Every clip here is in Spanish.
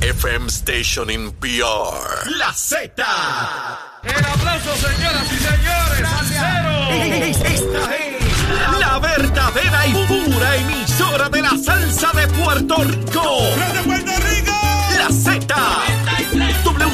FM station in PR. La Z. El aplauso, señoras y señores. Esta es la verdadera y pura emisora de la salsa de Puerto Rico. ¡De Puerto Rico!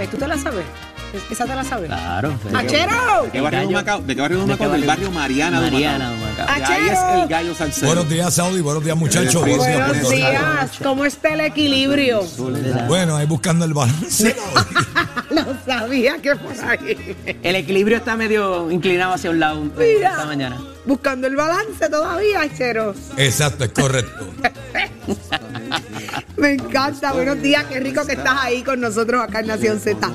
sabes, tú te la sabes. Esa te la sabes. Claro. ¡Achero! ¿De qué barrio de? ¿De qué barrio Del barrio? Mariana de Mariana Humacao. de ahí es Achero. el gallo salsero. Buenos días, Saudi. Buenos días, muchachos. Buenos días, Buenos. ¿Cómo está el equilibrio? Bueno, ahí buscando el balance. Lo sabía que por ahí. El equilibrio está medio inclinado hacia un lado eh, Mira. esta mañana. Buscando el balance todavía, Achero. Exacto, es correcto. Me encanta. Buenos días, qué rico que estás ahí con nosotros acá en Nación Z.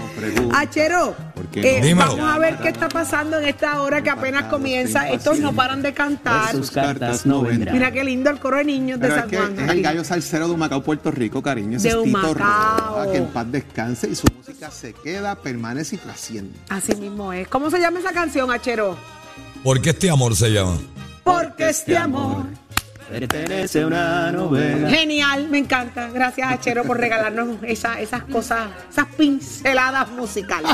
Achero, ¿Por qué eh, vamos a ver qué está pasando en esta hora que apenas comienza. Estos no paran de cantar. Sus cartas no vendrán. Mira qué lindo el coro de niños de Pero San Juan. es el gallo salsero de Humacao, Puerto Rico, cariño. Ese De es Tito Humacao. Roa, que en paz descanse y su música se queda, permanece y trasciende. Así mismo es. ¿Cómo se llama esa canción, Achero? ¿Por qué este amor se llama? Porque este amor. Pertenece a una novela. Genial, me encanta. Gracias, Achero, por regalarnos esa- esas cosas, esas pinceladas musicales.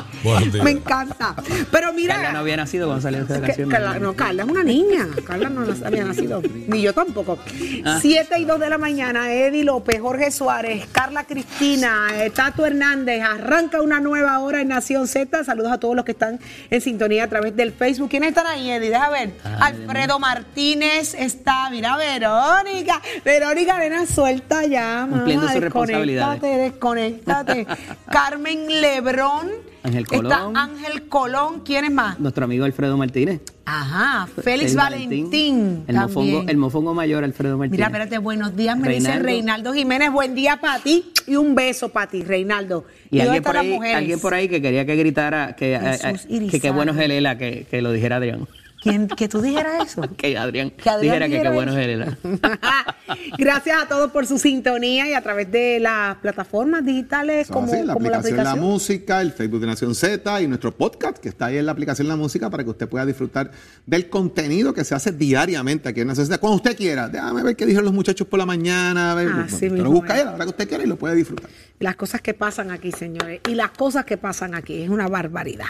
Me encanta. Pero mira. Carla no había nacido cuando salió esta canción. Carla, no, Carla es una niña. Carla no había nacido. Ni yo tampoco. Ah. Siete y dos de la mañana, Eddie López, Jorge Suárez, Carla Cristina, eh, Tato Hernández. Arranca una nueva hora en Nación Z. Saludos a todos los que están en sintonía a través del Facebook. ¿Quiénes están ahí, Eddie? Deja ver. Alfredo Martínez está, mira, Verónica. Verónica, nena, suelta ya. mamá, Cumpliendo sus desconéctate, desconéctate. Carmen Lebrón. Ángel Está Colón. Ángel Colón. ¿Quién es más? Nuestro amigo Alfredo Martínez. Ajá, Félix Valentín. El mofongo, el mofongo mayor, Alfredo Martínez. Mira, espérate, buenos días, me dice Reinaldo. Jiménez. Buen día para ti y un beso para ti, Reinaldo. Y dónde alguien por, ahí, alguien por ahí que quería que gritara que, eh, eh, que qué bueno es el ELA, que, que lo dijera Adrián. ¿Quién, que tú dijeras eso? Que Adrián, Que Adrián dijera que dijera qué bueno es ELA. Gracias a todos por su sintonía y a través de las plataformas digitales Eso como, así, la como la aplicación La aplicación. Música, el Facebook de Nación Z y nuestro podcast que está ahí en la aplicación La Música para que usted pueda disfrutar del contenido que se hace diariamente aquí en Nación Z. Cuando usted quiera, déjame ver qué dijeron los muchachos por la mañana. A ver, mismo lo busca ahí a la hora que usted quiera y lo puede disfrutar. Las cosas que pasan aquí, señores. Y las cosas que pasan aquí. Es una barbaridad.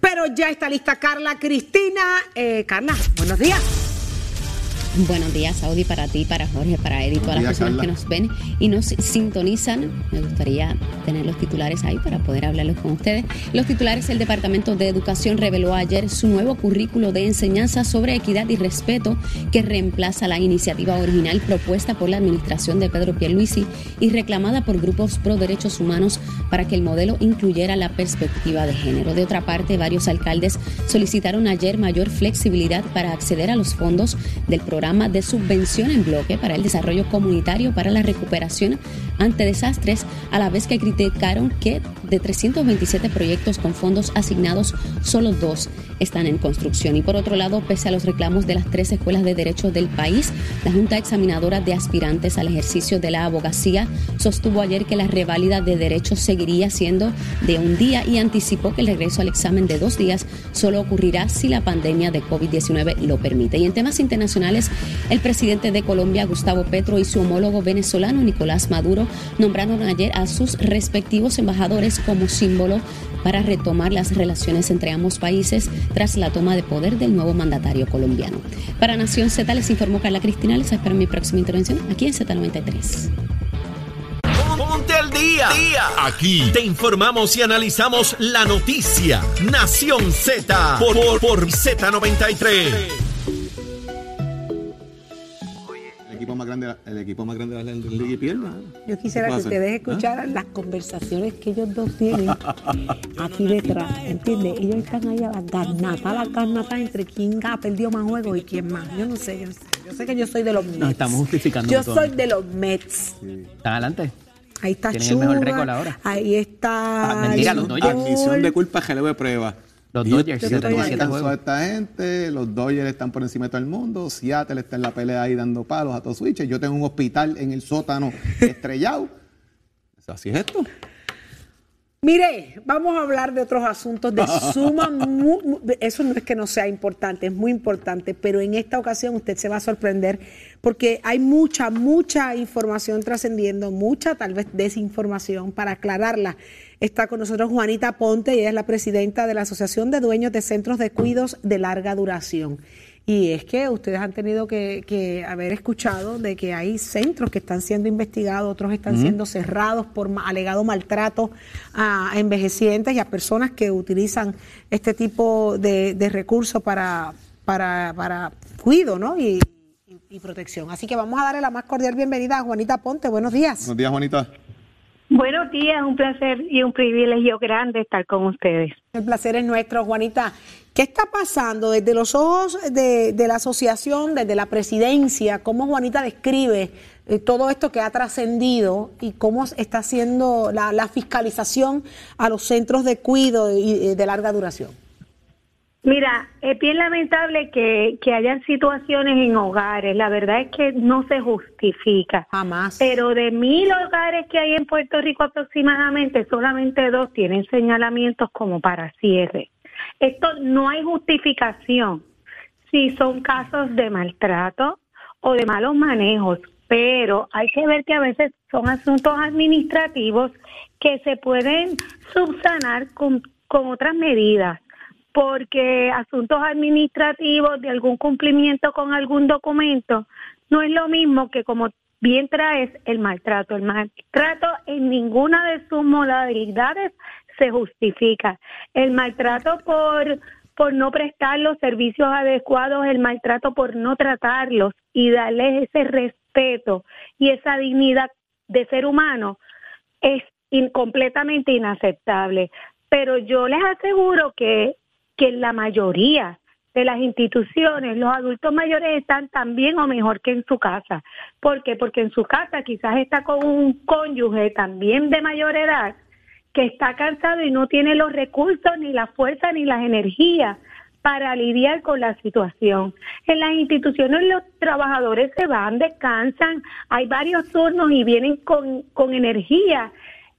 Pero ya está lista Carla Cristina. Eh, Carla, buenos días. Buenos días, Saudi, para ti, para Jorge, para Eddie, todas las personas Carla. que nos ven y nos sintonizan. Me gustaría tener los titulares ahí para poder hablarlos con ustedes. Los titulares, el Departamento de Educación reveló ayer su nuevo currículo de enseñanza sobre equidad y respeto que reemplaza la iniciativa original propuesta por la administración de Pedro Pierluisi y reclamada por grupos pro derechos humanos para que el modelo incluyera la perspectiva de género. De otra parte, varios alcaldes solicitaron ayer mayor flexibilidad para acceder a los fondos del programa de subvención en bloque para el desarrollo comunitario para la recuperación ante desastres, a la vez que criticaron que de 327 proyectos con fondos asignados, solo dos están en construcción. Y por otro lado, pese a los reclamos de las tres escuelas de derecho del país, la Junta Examinadora de Aspirantes al ejercicio de la abogacía sostuvo ayer que la reválida de derechos seguiría siendo de un día y anticipó que el regreso al examen de dos días solo ocurrirá si la pandemia de COVID-19 lo permite. Y en temas internacionales, el presidente de Colombia, Gustavo Petro, y su homólogo venezolano, Nicolás Maduro, nombraron ayer a sus respectivos embajadores como símbolo para retomar las relaciones entre ambos países tras la toma de poder del nuevo mandatario colombiano. Para Nación Z les informó Carla Cristina, les espero en mi próxima intervención aquí en Z93. Ponte al día. Aquí te informamos y analizamos la noticia. Nación Z por, por, por Z93. Más grande, el equipo más grande de la liga y pierda. Yo quisiera ¿Qué que ustedes hacer? escucharan las conversaciones que ellos dos tienen aquí detrás, ¿entiendes? Ellos están ahí a las garnatas, a las garnatas entre quién ha perdido más juegos y quién más. Yo no sé, yo no sé. Yo sé que yo soy de los Mets. Nos estamos justificando Yo soy de los Mets. ¿Están adelante? Ahí está Tienen el mejor Chuba, récord ahora. Ahí está. Ah, mentira, los. Admisión de culpa, relevo de prueba. Los Dodgers, Yo estoy 77 alcanzó a esta gente, los Dodgers están por encima de todo el mundo, Seattle está en la pelea ahí dando palos a todos switches, yo tengo un hospital en el sótano estrellado. Así es esto. Mire, vamos a hablar de otros asuntos de suma. mu- mu- eso no es que no sea importante, es muy importante, pero en esta ocasión usted se va a sorprender porque hay mucha, mucha información trascendiendo, mucha tal vez desinformación para aclararla. Está con nosotros Juanita Ponte, y ella es la presidenta de la Asociación de Dueños de Centros de Cuidos de Larga Duración. Y es que ustedes han tenido que, que haber escuchado de que hay centros que están siendo investigados, otros están siendo cerrados por alegado maltrato a envejecientes y a personas que utilizan este tipo de, de recursos para, para, para cuido ¿no? y, y- y protección. Así que vamos a darle la más cordial bienvenida a Juanita Ponte. Buenos días. Buenos días, Juanita. Buenos días, un placer y un privilegio grande estar con ustedes. El placer es nuestro, Juanita. ¿Qué está pasando desde los ojos de, la asociación, desde la presidencia? ¿Cómo Juanita describe eh, todo esto que ha trascendido y cómo está haciendo la, fiscalización a los centros de cuido y, y de larga duración? Mira, es bien lamentable que, que hayan situaciones en hogares. La verdad es que no se justifica. Jamás. Pero de mil hogares que hay en Puerto Rico aproximadamente, solamente dos tienen señalamientos como para cierre. Esto no hay justificación si son casos de maltrato o de malos manejos, pero hay que ver que a veces son asuntos administrativos que se pueden subsanar con, con otras medidas porque asuntos administrativos de algún cumplimiento con algún documento no es lo mismo que como bien traes el maltrato. El maltrato en ninguna de sus modalidades se justifica. El maltrato por por no prestar los servicios adecuados, el maltrato por no tratarlos y darles ese respeto y esa dignidad de ser humano es completamente inaceptable. Pero yo les aseguro que, que en la mayoría de las instituciones los adultos mayores están tan bien o mejor que en su casa. ¿Por qué? Porque en su casa quizás está con un cónyuge también de mayor edad que está cansado y no tiene los recursos, ni la fuerza, ni las energías para lidiar con la situación. En las instituciones los trabajadores se van, descansan, hay varios turnos y vienen con, con energía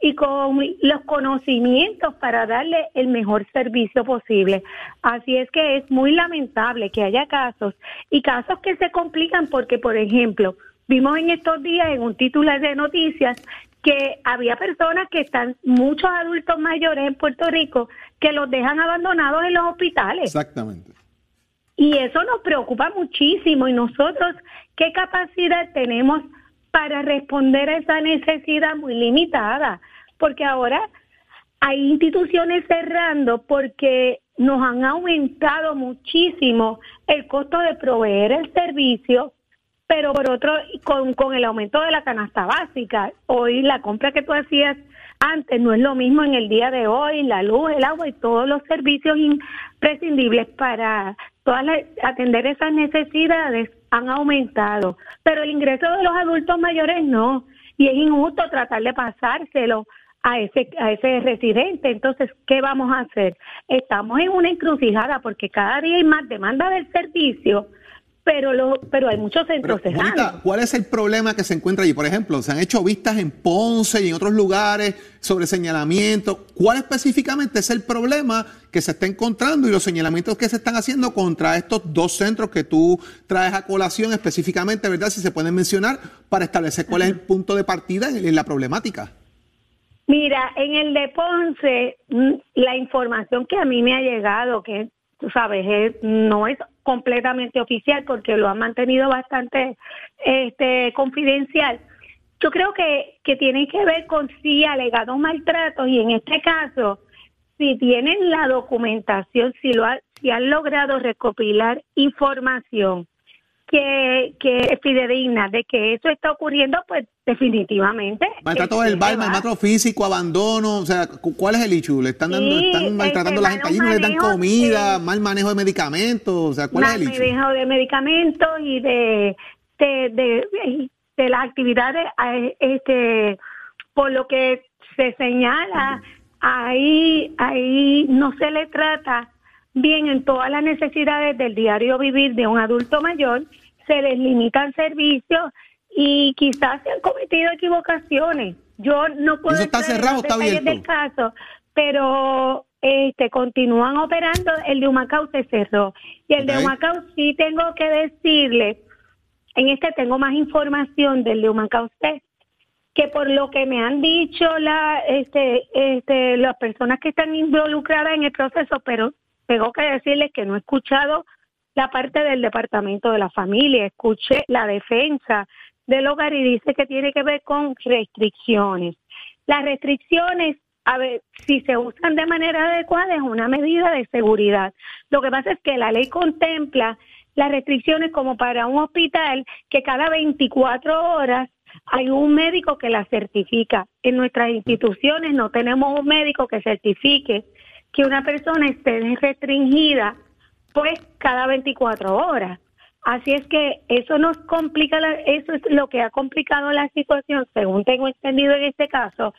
y con los conocimientos para darle el mejor servicio posible. Así es que es muy lamentable que haya casos y casos que se complican porque, por ejemplo, vimos en estos días en un titular de noticias que había personas que están, muchos adultos mayores en Puerto Rico, que los dejan abandonados en los hospitales. Exactamente. Y eso nos preocupa muchísimo. Y nosotros, ¿qué capacidad tenemos para responder a esa necesidad muy limitada? Porque ahora hay instituciones cerrando porque nos han aumentado muchísimo el costo de proveer el servicio, pero por otro, con, el aumento de la canasta básica, hoy la compra que tú hacías antes no es lo mismo en el día de hoy, la luz, el agua y todos los servicios imprescindibles para todas las- atender esas necesidades han aumentado, pero el ingreso de los adultos mayores no, y es injusto tratar de pasárselo a ese a ese residente. Entonces, ¿qué vamos a hacer? Estamos en una encrucijada porque cada día hay más demanda del servicio, pero lo, pero hay muchos Pero, centros cerrados. Juanita, ¿cuál es el problema que se encuentra allí? Por ejemplo, se han hecho vistas en Ponce y en otros lugares sobre señalamiento. ¿Cuál específicamente es el problema que se está encontrando y los señalamientos que se están haciendo contra estos dos centros que tú traes a colación específicamente, ¿verdad? Si se pueden mencionar para establecer cuál es el punto de partida en, en la problemática. Mira, en el de Ponce, mm, la información que a mí me ha llegado, que tú sabes, es- no es completamente oficial porque lo han mantenido bastante este, confidencial. Yo creo que, que tiene que ver con si alegados maltratos y en este caso, si tienen la documentación, si, lo ha- si han logrado recopilar información que, que es fidedigna de que eso está ocurriendo, pues definitivamente. Maltrato este, verbal, se va. maltrato físico, abandono, o sea, cu- ¿cuál es el issue? ¿Le están, dando, Sí, están maltratando a la este, gente allí? ¿No les dan comida? ¿Mal manejo de medicamentos? O sea, ¿cuál es mal el issue? manejo de medicamentos y de de, de, de las actividades este por lo que se señala ahí ahí no se le trata bien en todas las necesidades del diario vivir de un adulto mayor se les limitan servicios y quizás se han cometido equivocaciones yo no puedo ¿Eso está cerrado está abierto? del caso pero este continúan operando el de Humacao se cerró y el de Ok. Humacao sí tengo que decirle en este tengo más información del de Humacao usted que por lo que me han dicho la este este las personas que están involucradas en el proceso pero tengo que decirles que no he escuchado la parte del departamento de la familia escuché la defensa del hogar y dice que tiene que ver con restricciones las restricciones a ver, si se usan de manera adecuada es una medida de seguridad. Lo que pasa es que la ley contempla las restricciones como para un hospital que cada 24 horas hay un médico que la certifica. En nuestras instituciones no tenemos un médico que certifique que una persona esté restringida pues cada 24 horas. Así es que eso nos complica, la- eso es lo que ha complicado la situación, según tengo entendido en este caso.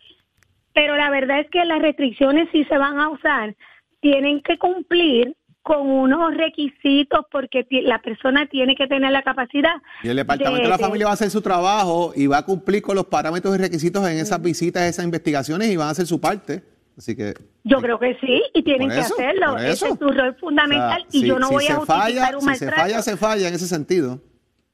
Pero la verdad es que las restricciones, si se van a usar, tienen que cumplir con unos requisitos porque la persona tiene que tener la capacidad. Y el Departamento de, la Familia va a hacer su trabajo y va a cumplir con los parámetros y requisitos en esas visitas, esas investigaciones y van a hacer su parte. Así que. Yo creo que sí, y tienen que hacerlo. Ese es su rol fundamental o sea, y yo no si voy a justificar falla, un Si se maltrato. falla, se falla en ese sentido.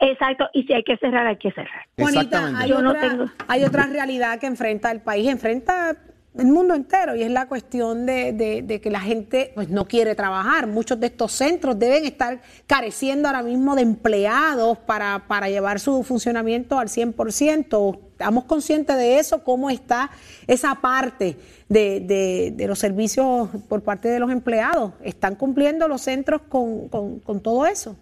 Exacto, y si hay que cerrar, hay que cerrar. Hay, Yo no tengo- hay otra realidad que enfrenta el país, enfrenta el mundo entero, y es la cuestión de, de- que la gente pues, no quiere trabajar. Muchos de estos centros deben estar careciendo ahora mismo de empleados para, para llevar su funcionamiento al 100%. ¿Estamos conscientes de eso? ¿Cómo está esa parte de, de- los servicios por parte de los empleados? ¿Están cumpliendo los centros con, con- con todo eso?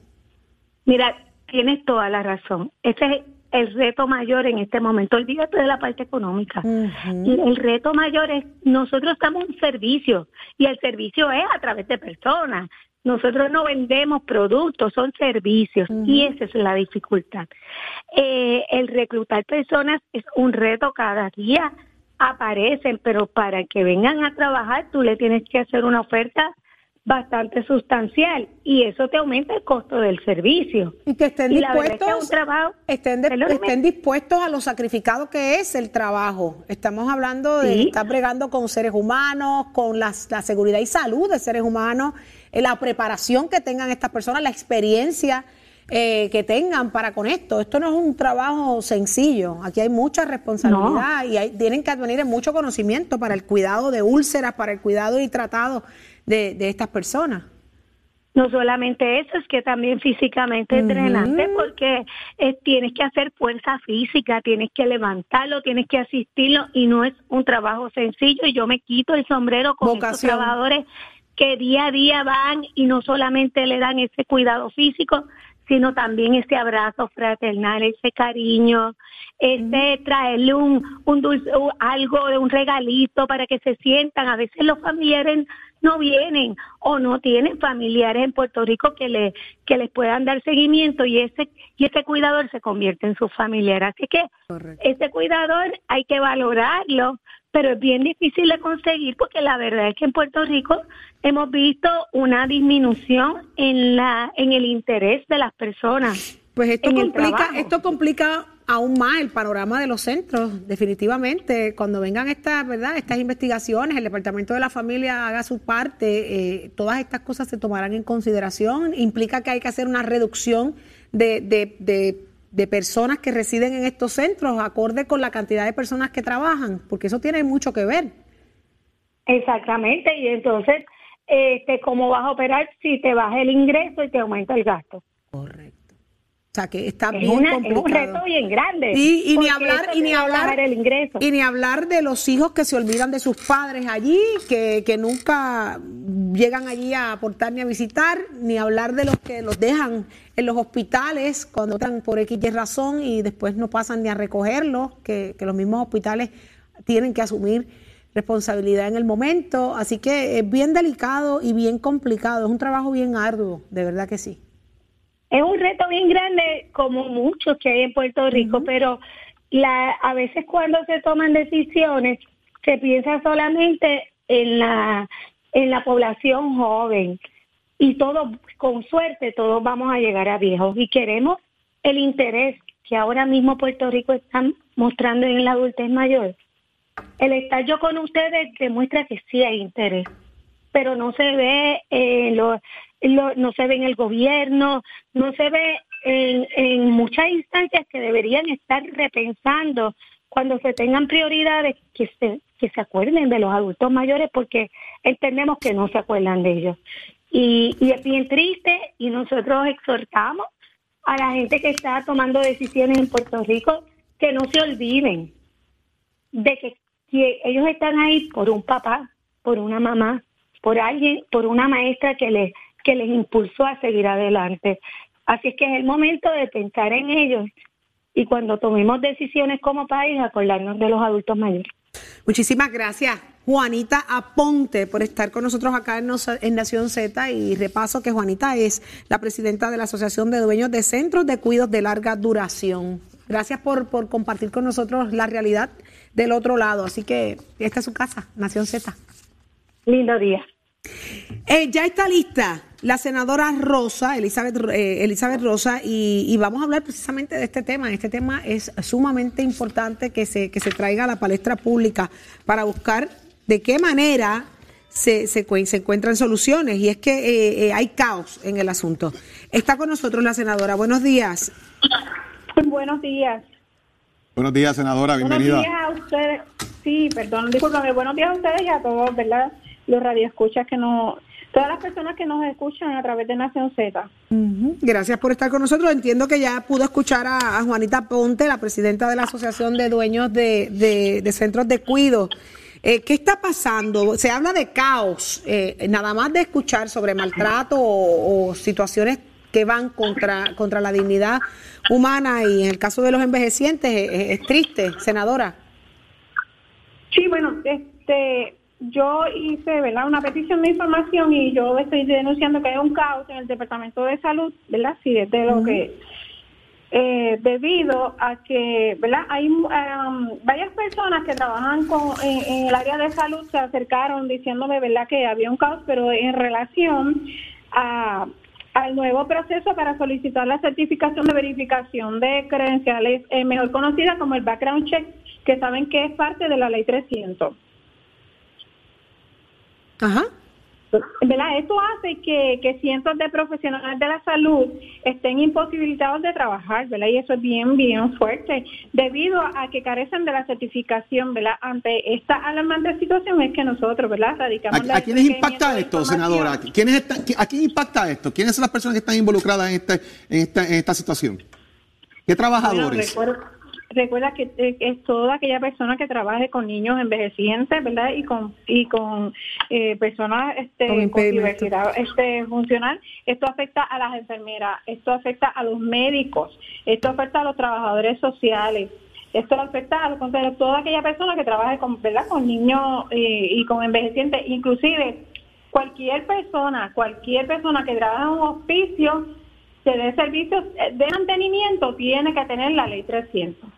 Mira, tienes toda la razón. Ese es el reto mayor en este momento. Olvídate de la parte económica. El reto mayor es, nosotros estamos en un servicio y el servicio es a través de personas. Nosotros no vendemos productos, son servicios y esa es la dificultad. Eh, el reclutar personas es un reto cada día. Aparecen, pero para que vengan a trabajar tú le tienes que hacer una oferta bastante sustancial y eso te aumenta el costo del servicio. Y que estén Y verdad es que dispuestos, un trabajo- estén, de- Perdóneme. estén dispuestos a lo sacrificado que es el trabajo. Estamos hablando de Sí. estar bregando con seres humanos, con las- la seguridad y salud de seres humanos, eh, la preparación que tengan estas personas, la experiencia eh, que tengan para con esto. Esto no es un trabajo sencillo. Aquí hay mucha responsabilidad y hay- tienen que advenir en mucho conocimiento para el cuidado de úlceras, para el cuidado y tratado de, de estas personas. No solamente eso, es que también físicamente es drenante porque eh, tienes que hacer fuerza física, tienes que levantarlo, tienes que asistirlo y no es un trabajo sencillo y yo me quito el sombrero con Vocación. trabajadores que día a día van y no solamente le dan ese cuidado físico, sino también ese abrazo fraternal, ese cariño, ese traerle un, un dulce, algo de un regalito para que se sientan. A veces los familiares no vienen o no tienen familiares en Puerto Rico que le que les puedan dar seguimiento y ese y ese cuidador se convierte en su familiar. Así que ese cuidador hay que valorarlo, pero es bien difícil de conseguir porque la verdad es que en Puerto Rico hemos visto una disminución en la en el interés de las personas. Pues esto complica, esto complica aún más el panorama de los centros, definitivamente. Cuando vengan estas, ¿verdad? Estas investigaciones, el Departamento de la Familia haga su parte, eh, todas estas cosas se tomarán en consideración. Implica que hay que hacer una reducción de, de, de, de personas que residen en estos centros, acorde con la cantidad de personas que trabajan, porque eso tiene mucho que ver. Exactamente, y entonces, este, ¿cómo vas a operar si te baja el ingreso y te aumenta el gasto? Correcto. O sea que está Es, bien una- es un complicado. reto bien grande. Y, y ni hablar y ni hablar el ingreso. y ni hablar de los hijos que se olvidan de sus padres allí que, que nunca llegan allí a aportar ni a visitar, ni hablar de los que los dejan en los hospitales cuando están por X y razón y después no pasan ni a recogerlos, que, que los mismos hospitales tienen que asumir responsabilidad en el momento. Así que es bien delicado y bien complicado, es un trabajo bien arduo, de verdad que sí. Es un reto bien grande, como muchos que hay en Puerto Rico, pero la, a veces cuando se toman decisiones, se piensa solamente en la, en la población joven. Y todo, con suerte, todos vamos a llegar a viejos. Y queremos el interés que ahora mismo Puerto Rico está mostrando en la adultez mayor. El estar yo con ustedes demuestra que sí hay interés, pero no se ve en lo, no se ve en el gobierno, no se ve en, en muchas instancias que deberían estar repensando cuando se tengan prioridades que se que se acuerden de los adultos mayores porque entendemos que no se acuerdan de ellos. Y, y es bien triste y nosotros exhortamos a la gente que está tomando decisiones en Puerto Rico que no se olviden de que, que ellos están ahí por un papá, por una mamá, por alguien, por una maestra que les, que les impulsó a seguir adelante. Así es que es el momento de pensar en ellos y cuando tomemos decisiones como país, acordarnos de los adultos mayores. Muchísimas gracias, Juanita Aponte, por estar con nosotros acá en, Nación Z. Y repaso que Juanita es la presidenta de la Asociación de Dueños de Centros de Cuidos de Larga Duración. Gracias por, por compartir con nosotros la realidad del otro lado. Así que esta es su casa, Nación Z. Lindo día. Eh, ya está lista la senadora Rosa, Elizabeth, eh, Elizabeth Rosa, y, y vamos a hablar precisamente de este tema. Este tema es sumamente importante que se, que se traiga a la palestra pública para buscar de qué manera se, se, cuen- se encuentran soluciones. Y es que eh, eh, hay caos en el asunto. Está con nosotros la senadora. Buenos días. Buenos días. Buenos días, senadora, bienvenida. Buenos días a ustedes. Sí, perdón, discúlpame. Buenos días a ustedes y a todos, ¿verdad? Los radioescuchas que nos... Todas las personas que nos escuchan a través de Nación Z. Gracias por estar con nosotros. Entiendo que ya pudo escuchar a, a Juanita Ponte, la presidenta de la Asociación de Dueños de, de- de Centros de Cuido. Eh, ¿Qué está pasando? Se habla de caos, eh, nada más de escuchar sobre maltrato o, o situaciones que van contra, contra la dignidad humana y en el caso de los envejecientes eh, eh, es triste, senadora. Sí, bueno, este, yo hice, ¿verdad? Una petición de información y yo estoy denunciando que hay un caos en el Departamento de Salud, ¿verdad? Sí, es de lo que eh, debido a que, ¿verdad? Hay um, varias personas que trabajan con, en, en el área de salud se acercaron diciéndome, ¿verdad? Que había un caos, pero en relación a al nuevo proceso para solicitar la certificación de verificación de credenciales, eh, mejor conocida como el background check, que saben que es parte de la ley 300. Ajá. ¿Verdad? Esto hace que, que cientos de profesionales de la salud estén imposibilitados de trabajar, ¿verdad? Y eso es bien, bien fuerte. Debido a que carecen de la certificación, ¿verdad? Ante esta alarmante situación es que nosotros, ¿verdad? Radicamos la ¿A, a quiénes impacta esto, senadora? ¿Quiénes están, qui- ¿A quién impacta esto? ¿Quiénes son las personas que están involucradas en, este, en, esta, en esta situación? ¿Qué Bueno, trabajadores? Recuerda, recuerda que eh, es toda aquella persona que trabaje con niños envejecientes, ¿verdad? Y con y con eh, personas este, Con diversidad este, funcional. Esto afecta a las enfermeras, esto afecta a los médicos, esto afecta a los trabajadores sociales. Esto afecta a los- toda aquella persona que trabaje con, ¿verdad? con niños eh, y con envejecientes, inclusive cualquier persona, cualquier persona que trabaja en un hospicio que dé servicios eh, de mantenimiento tiene que tener la ley 300.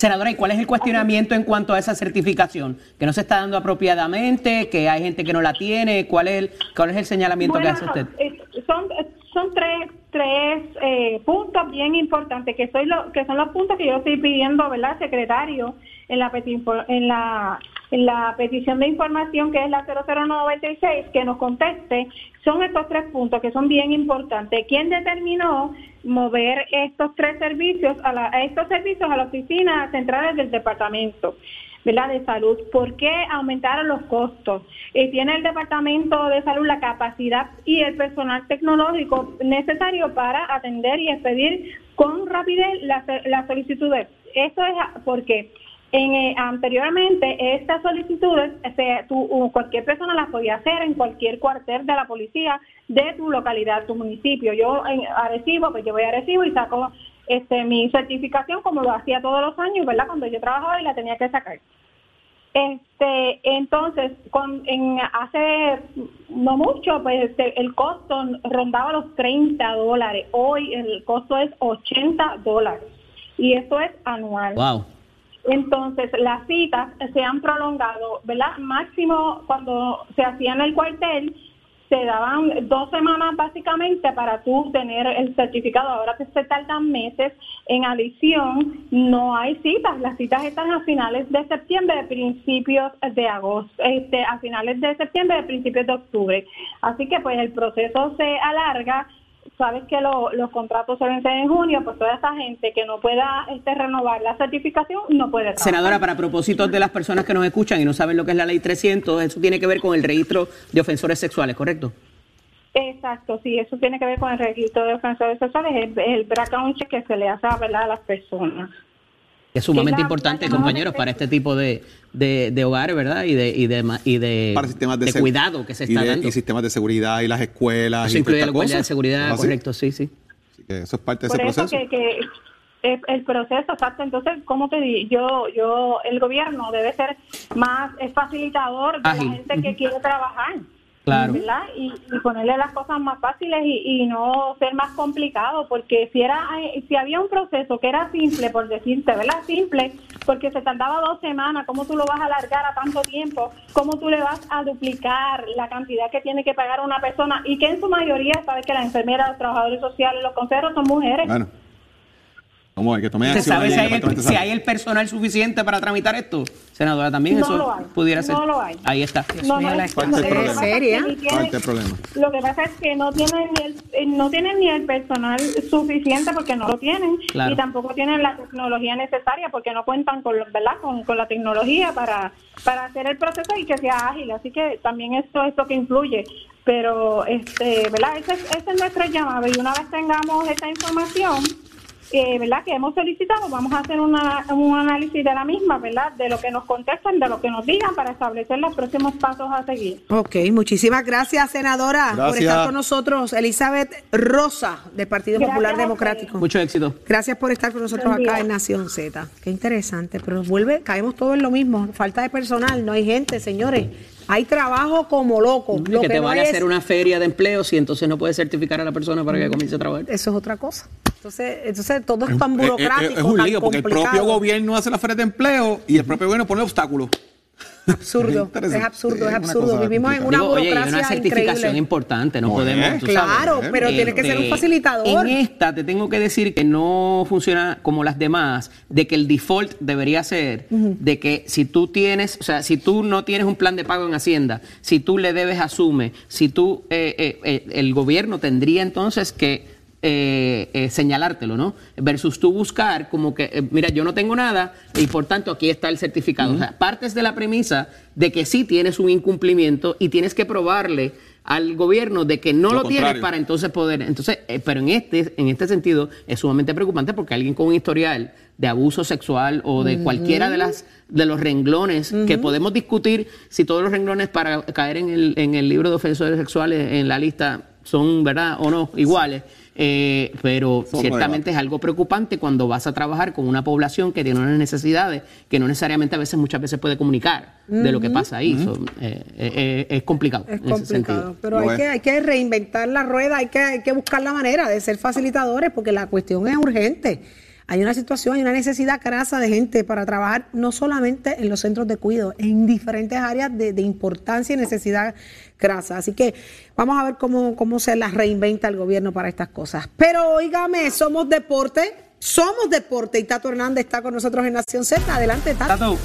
Senadora, ¿y cuál es el cuestionamiento en cuanto a esa certificación? ¿Que no se está dando apropiadamente? ¿Que hay gente que no la tiene? ¿Cuál es el, cuál es el señalamiento que hace usted? eh, son son tres tres eh, puntos bien importantes que soy lo que son los puntos que yo estoy pidiendo, ¿verdad, secretario? En la peti- en la en la petición de información que es la 0096 que nos conteste son estos tres puntos que son bien importantes. ¿Quién determinó mover estos tres servicios a, la- a estos servicios a la oficina centrales del departamento? ¿verdad? de salud, ¿por qué aumentaron los costos? Eh, ¿Tiene el Departamento de Salud la capacidad y el personal tecnológico necesario para atender y expedir con rapidez las las solicitudes? Esto es porque En, eh, anteriormente, estas solicitudes, o cualquier persona las podía hacer en cualquier cuartel de la policía de tu localidad, tu municipio. Yo en Arecibo, pues yo voy a Arecibo y saco este, mi certificación como lo hacía todos los años, ¿verdad? Cuando yo trabajaba y la tenía que sacar. Este, entonces, con, en, hace no mucho, pues este, el costo rondaba los 30 dólares. Hoy el costo es 80 dólares. Y esto es anual. Entonces, las citas se han prolongado, ¿verdad? Máximo cuando se hacía en el cuartel, se daban dos semanas básicamente para tú tener el certificado. Ahora que se tardan meses. En adición, no hay citas. Las citas están a finales de septiembre, principios de agosto, este, a finales de septiembre, principios de octubre. Así que pues el proceso se alarga sabes que lo- los contratos se vencen en junio, pues toda esa gente que no pueda este, renovar la certificación no puede trabajar. Senadora, para propósitos de las personas que nos escuchan y no saben lo que es la ley 300, eso tiene que ver con el registro de ofensores sexuales, ¿correcto? Exacto, sí, eso tiene que ver con el registro de ofensores sexuales, el, el background check que se le hace ¿verdad? a las personas. Es sumamente importante, compañeros, para este tipo de, de, de hogares, ¿verdad? Y de, y de, y de, para sistemas de, de cuidado que se y está de- dando. Y sistemas de seguridad y las escuelas. Eso y incluye la guardia de seguridad, correcto, sí, sí. Así que eso es parte de Por ese eso proceso. que, que el, el proceso, exacto. Entonces, ¿cómo te digo? Yo, yo, el gobierno debe ser más facilitador de Ágil. la gente que quiere trabajar. Claro. ¿verdad? Y, y ponerle las cosas más fáciles y, y no ser más complicado, porque si era si había un proceso que era simple, por decirte, ¿verdad? Simple, porque se tardaba dos semanas, ¿cómo tú lo vas a alargar a tanto tiempo? ¿Cómo tú le vas a duplicar la cantidad que tiene que pagar una persona? Y que en su mayoría, sabes que las enfermeras, los trabajadores sociales, los consejeros son mujeres. Bueno. ¿Cómo hay que tomar ¿Se acción sabe ahí si hay, el si hay el personal suficiente para tramitar esto? Senadora, también No eso lo hay, pudiera ser. no lo hay. Ahí está. No, no, es- Parte no, del lo que problema. pasa es que ¿Seria? problema. Lo que pasa es que no tienen ni el, eh, no tienen ni el personal suficiente porque no lo tienen Claro. y tampoco tienen la tecnología necesaria porque no cuentan con, lo- ¿verdad? con, con la tecnología para, para hacer el proceso y que sea ágil. Así que también esto es lo que influye. Pero, este, ¿verdad? Ese, es- ese es nuestro llamado y una vez tengamos esta información, eh, ¿verdad? Que hemos solicitado, vamos a hacer una, un análisis de la misma, ¿verdad? De lo que nos contestan, de lo que nos digan para establecer los próximos pasos a seguir. Ok, muchísimas gracias, senadora, por estar con nosotros. Elizabeth Rosa, del Partido Gracias Popular. Democrático. Mucho éxito. Gracias por estar con nosotros Buen día. acá en Nación Z. Qué interesante, pero vuelve, caemos todos en lo mismo. Falta de personal, no hay gente, señores. Hay trabajo como loco. Lo que te no van a hacer es- una feria de empleos y entonces no puedes certificar a la persona para que comience a trabajar. Eso es otra cosa. Entonces, entonces todo es tan burocrático. Es, un tan lío, porque el complicado. propio gobierno hace la feria de empleo y el propio gobierno pone obstáculos. Absurdo, es absurdo, es absurdo. Vivimos en una Digo, oye, y burocracia una certificación increíble. importante, no Bueno, podemos. tú sabes. Claro, pero tiene que ser un Este, facilitador. En esta te tengo que decir que no funciona como las demás, de que el default debería ser de que si tú tienes, o sea, si tú no tienes un plan de pago en Hacienda, si tú le debes asume, si tú, eh, eh, eh, el gobierno tendría entonces que eh, eh, señalártelo, ¿no? Versus tú buscar como que, eh, mira, yo no tengo nada y por tanto aquí está el certificado. O sea, partes de la premisa de que sí tienes un incumplimiento y tienes que probarle al gobierno de que no Lo lo, tienes para entonces poder. Entonces, eh, pero en este, en este sentido es sumamente preocupante porque alguien con un historial de abuso sexual o de cualquiera de las de los renglones que podemos discutir si todos los renglones para caer en el, en el libro de ofensores sexuales en la lista son verdad o no iguales eh, pero Son ciertamente es algo preocupante cuando vas a trabajar con una población que tiene unas necesidades que no necesariamente a veces muchas veces puede comunicar de lo que pasa ahí. So, eh, eh, eh, es complicado Es en ese complicado, sentido pero hay es. que, hay que reinventar la rueda, hay que, hay que buscar la manera de ser facilitadores porque la cuestión es urgente. Hay una situación, hay una necesidad crasa de gente para trabajar no solamente en los centros de cuidado, en diferentes áreas de, importancia y necesidad crasa. Así que vamos a ver cómo, cómo se las reinventa el gobierno para estas cosas. Pero oígame, somos deporte, somos deporte y Tato Hernández está con nosotros en Nación Z. Adelante, Tato. Tato,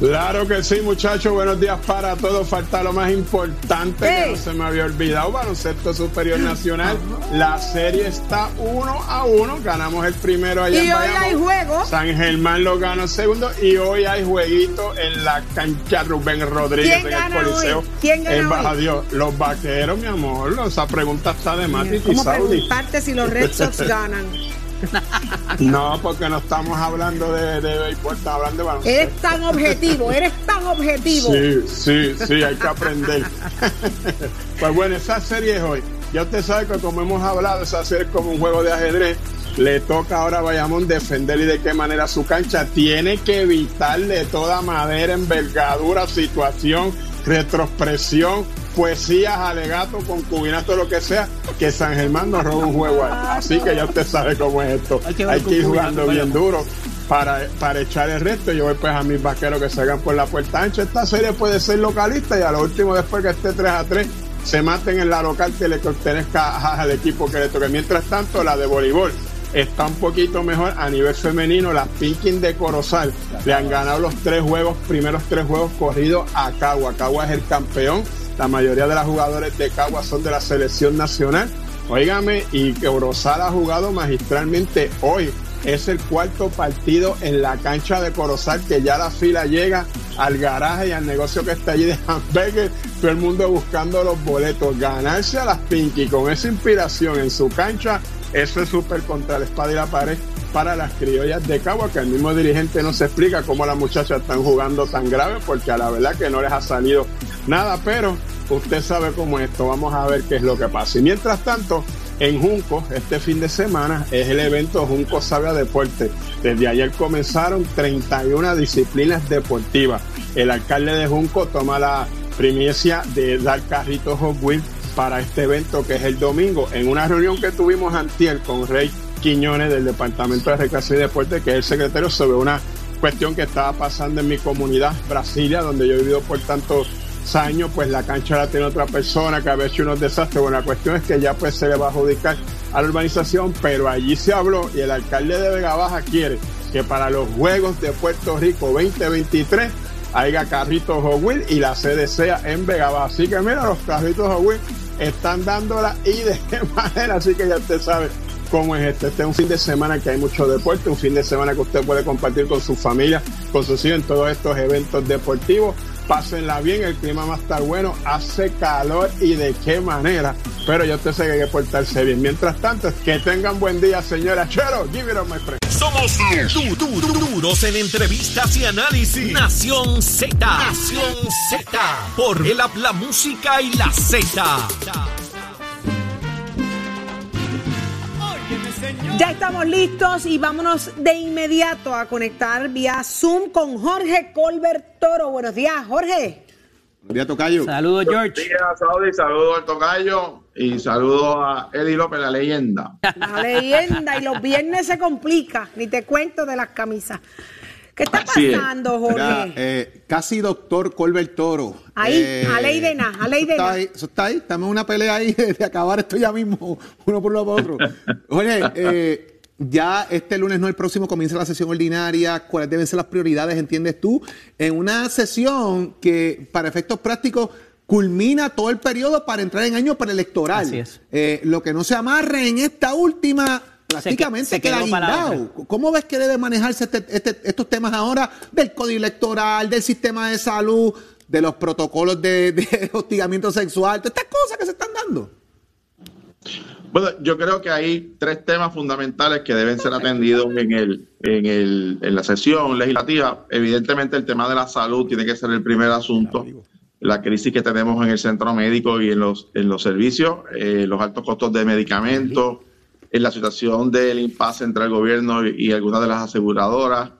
Claro que sí, muchachos. Buenos días para todos. Falta lo más importante que no se me había olvidado. Baloncesto Superior Nacional. La serie está uno a uno. Ganamos el primero allá Y en hoy Bayamón. hay juego. San Germán lo ganó el segundo. Y hoy hay jueguito en la cancha Rubén Rodríguez ¿Quién en el Coliseo. hoy? ¿Quién gana en hoy? Baja Dios. Los vaqueros, mi amor. Esa pregunta está de más. ¿Cómo preguntarte si los Red Sox ganan? No, porque no estamos hablando de, de béisbol, estamos hablando de baloncesto. Eres tan objetivo, eres tan objetivo. Sí, sí, sí, hay que aprender. pues bueno, esa serie es hoy. Ya usted sabe que como hemos hablado, esa serie es como un juego de ajedrez. Le toca ahora a Bayamón defender y de qué manera su cancha. Tiene que evitar de toda madera, envergadura, situación, retroexpresión, poesías, alegatos, concubinato, lo que sea, que San Germán nos roba un juego ahí. Así que ya usted sabe cómo es esto. Hay que Hay ver que ir jugando bien duro para, para echar el resto. Yo voy pues a mis vaqueros que salgan por la puerta ancha. Esta serie puede ser localista y a lo último, después que esté 3 a 3, se maten en la local que le pertenezca al equipo que le toque. Mientras tanto, la de voleibol está un poquito mejor a nivel femenino. Las Pinkin de Corozal le han ganado los tres juegos, primeros tres juegos corridos a Cagua. Cagua es el campeón. La mayoría de las jugadores de Cagua son de la selección nacional. Óigame, y Corozal ha jugado magistralmente hoy. Es el cuarto partido en la cancha de Corozal que ya la fila llega al garaje y al negocio que está allí de hamburger. Todo el mundo buscando los boletos. Ganarse a las Pinky con esa inspiración en su cancha, eso es súper contra la espada y la pared para las criollas de Cagua, que el mismo dirigente no se explica cómo las muchachas están jugando tan grave, porque a la verdad que no les ha salido nada, pero usted sabe cómo es esto, vamos a ver qué es lo que pasa. Y mientras tanto, en Junco, este fin de semana, es el evento Junco Sabe a Deporte. Desde ayer comenzaron 31 disciplinas deportivas. El alcalde de Junco toma la primicia de dar carritos Hot Wheels para este evento que es el domingo. En una reunión que tuvimos antier con Rey Quiñones del Departamento de Recreación y Deporte, que es el secretario, sobre una cuestión que estaba pasando en mi comunidad, Brasilia, donde yo he vivido por tantos años, pues la cancha la tiene otra persona que había hecho unos desastres. Bueno, la cuestión es que ya pues se le va a adjudicar a la urbanización, pero allí se habló y el alcalde de Vega Baja quiere que para los Juegos de Puerto Rico 2023 haya carritos Hot Wheels y la sede sea en Vega Baja. Así que mira, los carritos Hot Wheels están dándola y de qué manera, así que ya usted sabe cómo es este. Este es un fin de semana que hay mucho deporte, un fin de semana que usted puede compartir con su familia, con sus hijos en todos estos eventos deportivos. Pásenla bien, el clima va a estar bueno, hace calor y de qué manera. Pero yo te sé que hay que portarse bien. Mientras tanto, que tengan buen día, señora. Chero, give it up, my friend. Somos du- du- du- duros en entrevistas y análisis. Nación Z. Nación Z. Por el la música y la Z. Ya estamos listos y vámonos de inmediato a conectar vía Zoom con Jorge Colbert Toro. Buenos días, Jorge. Ya tocayo. Saludos, George. Buenos días, Saudi. Saludos al tocayo y saludos a Eddie López, la leyenda. La leyenda y los viernes se complica, ni te cuento de las camisas. ¿Qué está Así es. pasando, Mira, Jorge? eh, casi doctor Colbert Toro. Ahí, a ley de nada, a ley de eso está nada. ahí, Eso está ahí, estamos en una pelea ahí de, acabar esto ya mismo, uno por uno por otro. Oye, eh, ya este lunes, no el próximo, comienza la sesión ordinaria. ¿Cuáles deben ser las prioridades, entiendes tú? En una sesión que, para efectos prácticos, culmina todo el periodo para entrar en año preelectoral. Así es. Eh, lo que no se amarre en esta última prácticamente se queda guindado. otra. ¿Cómo ves que debe manejarse este- este- estos temas ahora del código electoral, del sistema de salud, de los protocolos de, de hostigamiento sexual, todas estas cosas que se están dando? Bueno, yo creo que hay tres temas fundamentales que deben ser atendidos en, el, en, el, en la sesión legislativa. Evidentemente, el tema de la salud tiene que ser el primer asunto. La crisis que tenemos en el centro médico y en los, en los servicios, eh, los altos costos de medicamentos, en la situación del impasse entre el gobierno y, algunas de las aseguradoras.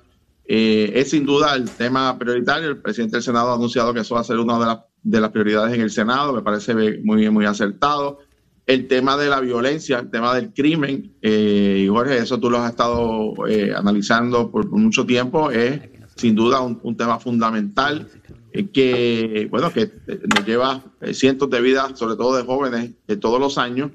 Eh, es sin duda el tema prioritario. El presidente del Senado ha anunciado que eso va a ser una de, las de las prioridades en el Senado. Me parece muy, muy acertado el tema de la violencia, el tema del crimen, eh, y Jorge, eso tú lo has estado eh, analizando por, mucho tiempo, es sin duda un, un tema fundamental que, bueno, que nos lleva cientos de vidas, sobre todo de jóvenes, todos los años,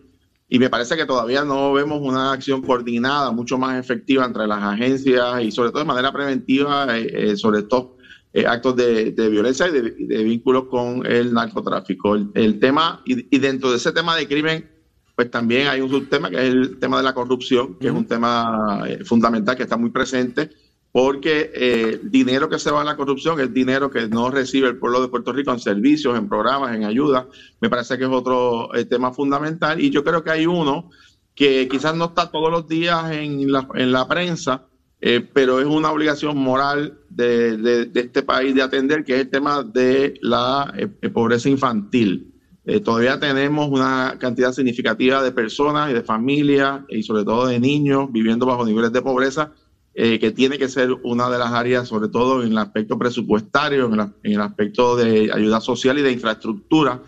y me parece que todavía no vemos una acción coordinada, mucho más efectiva entre las agencias y sobre todo de manera preventiva eh, eh, sobre estos eh, actos de, de violencia y de, de vínculos con el narcotráfico. El, el tema, y, y dentro de ese tema de crimen, pues también hay un subtema que es el tema de la corrupción, que es un tema fundamental que está muy presente, porque eh, el dinero que se va a la corrupción es dinero que no recibe el pueblo de Puerto Rico en servicios, en programas, en ayuda. Me parece que es otro eh, tema fundamental y yo creo que hay uno que quizás no está todos los días en la, en la prensa, eh, pero es una obligación moral de, de- este país de atender, que es el tema de la eh, pobreza infantil. Eh, todavía tenemos una cantidad significativa de personas y de familias y sobre todo de niños viviendo bajo niveles de pobreza eh, que tiene que ser una de las áreas, sobre todo en el aspecto presupuestario, en, la- en el aspecto de ayuda social y de infraestructura,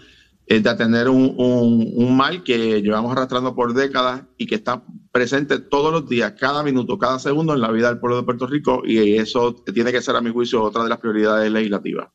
eh, de atender un, un- un mal que llevamos arrastrando por décadas y que está presente todos los días, cada minuto, cada segundo en la vida del pueblo de Puerto Rico y eso tiene que ser, a mi juicio, otra de las prioridades legislativas.